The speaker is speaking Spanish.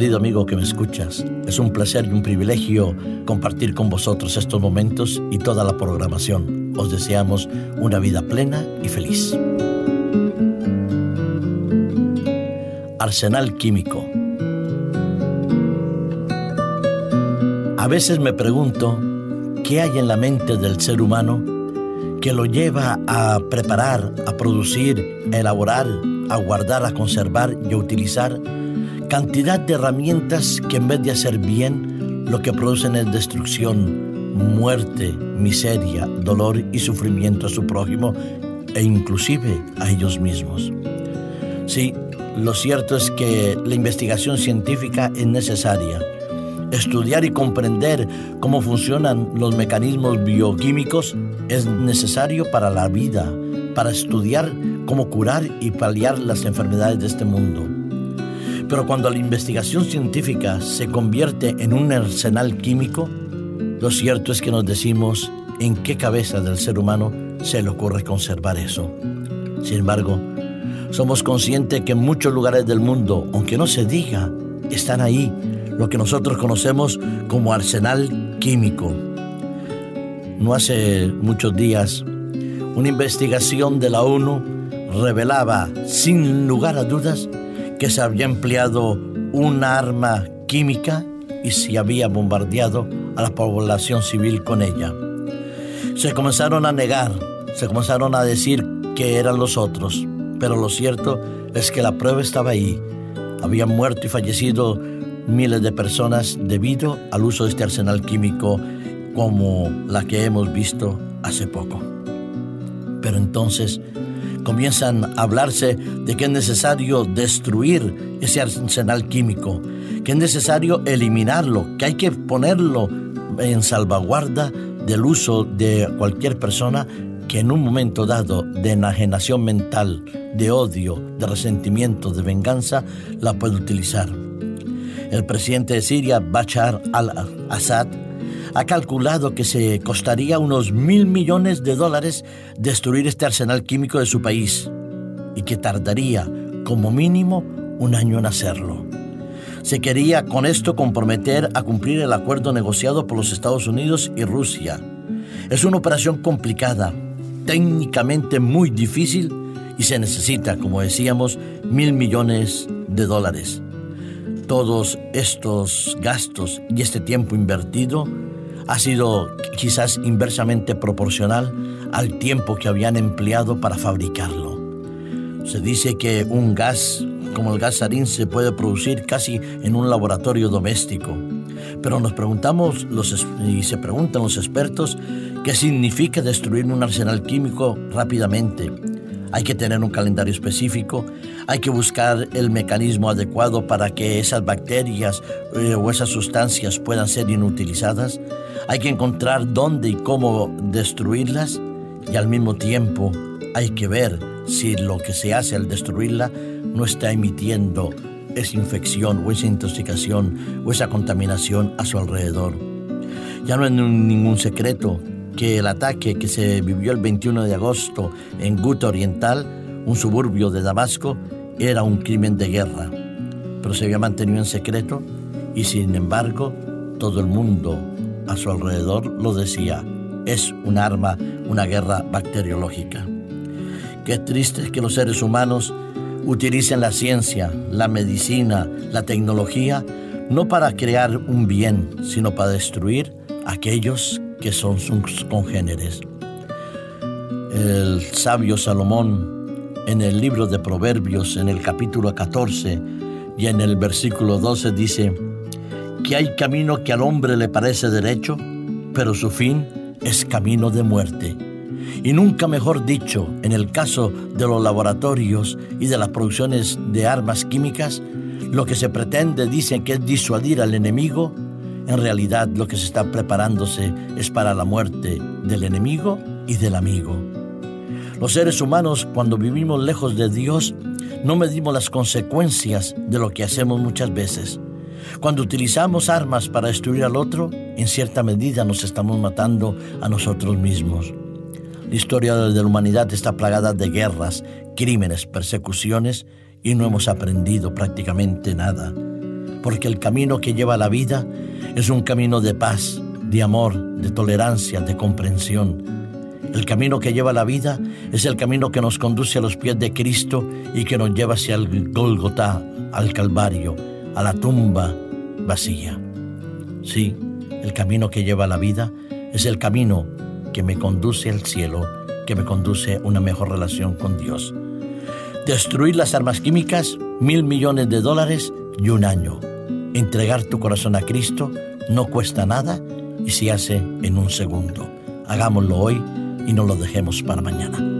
Querido amigo que me escuchas, es un placer y un privilegio compartir con vosotros estos momentos y toda la programación. Os deseamos una vida plena y feliz. Arsenal químico. A veces me pregunto qué hay en la mente del ser humano que lo lleva a preparar, a producir, a elaborar, a guardar, a conservar y a utilizar cantidad de herramientas que en vez de hacer bien, lo que producen es destrucción, muerte, miseria, dolor y sufrimiento a su prójimo e inclusive a ellos mismos. Sí, lo cierto es que la investigación científica es necesaria. Estudiar y comprender cómo funcionan los mecanismos bioquímicos es necesario para la vida, para estudiar cómo curar y paliar las enfermedades de este mundo. Pero cuando la investigación científica se convierte en un arsenal químico, lo cierto es que nos decimos en qué cabeza del ser humano se le ocurre conservar eso. Sin embargo, somos conscientes que en muchos lugares del mundo, aunque no se diga, están ahí lo que nosotros conocemos como arsenal químico. No hace muchos días, una investigación de la ONU revelaba sin lugar a dudas que se había empleado una arma química y se había bombardeado a la población civil con ella. Se comenzaron a negar, se comenzaron a decir que eran los otros, pero lo cierto es que la prueba estaba ahí. Habían muerto y fallecido miles de personas debido al uso de este arsenal químico como la que hemos visto hace poco. Pero entonces comienzan a hablarse de que es necesario destruir ese arsenal químico, que es necesario eliminarlo, que hay que ponerlo en salvaguarda del uso de cualquier persona que en un momento dado de enajenación mental, de odio, de resentimiento, de venganza, la puede utilizar. El presidente de Siria, Bashar al-Assad, ha calculado que se costaría unos mil millones de dólares destruir este arsenal químico de su país y que tardaría como mínimo un año en hacerlo. Se quería con esto comprometer a cumplir el acuerdo negociado por los Estados Unidos y Rusia. Es una operación complicada, técnicamente muy difícil y se necesita, como decíamos, mil millones de dólares. Todos estos gastos y este tiempo invertido ha sido quizás inversamente proporcional al tiempo que habían empleado para fabricarlo. Se dice que un gas como el gas sarín se puede producir casi en un laboratorio doméstico. Pero nos preguntamos los, y se preguntan los expertos qué significa destruir un arsenal químico rápidamente hay que tener un calendario específico, hay que buscar el mecanismo adecuado para que esas bacterias eh, o esas sustancias puedan ser inutilizadas, hay que encontrar dónde y cómo destruirlas y al mismo tiempo hay que ver si lo que se hace al destruirla no está emitiendo esa infección o esa intoxicación o esa contaminación a su alrededor. Ya no es ningún secreto que el ataque que se vivió el 21 de agosto en Guta Oriental, un suburbio de Damasco, era un crimen de guerra, pero se había mantenido en secreto y sin embargo todo el mundo a su alrededor lo decía, es un arma, una guerra bacteriológica. Qué triste es que los seres humanos utilicen la ciencia, la medicina, la tecnología, no para crear un bien, sino para destruir aquellos que son sus congéneres. El sabio Salomón en el libro de Proverbios, en el capítulo 14 y en el versículo 12 dice, que hay camino que al hombre le parece derecho, pero su fin es camino de muerte. Y nunca mejor dicho, en el caso de los laboratorios y de las producciones de armas químicas, lo que se pretende, dicen que es disuadir al enemigo en realidad lo que se está preparándose es para la muerte del enemigo y del amigo. Los seres humanos, cuando vivimos lejos de Dios, no medimos las consecuencias de lo que hacemos muchas veces. Cuando utilizamos armas para destruir al otro, en cierta medida nos estamos matando a nosotros mismos. La historia de la humanidad está plagada de guerras, crímenes, persecuciones y no hemos aprendido prácticamente nada. porque el camino que lleva la vida es un camino de paz, de amor, de tolerancia, de comprensión. El camino que lleva la vida es el camino que nos conduce a los pies de Cristo y que nos lleva hacia el Golgotá, al Calvario, a la tumba vacía. Sí, el camino que lleva a la vida es el camino que me conduce al cielo, que me conduce a una mejor relación con Dios. Destruir las armas químicas, mil millones de dólares y un año. Entregar tu corazón a Cristo no cuesta nada y se hace en un segundo. Hagámoslo hoy y no lo dejemos para mañana.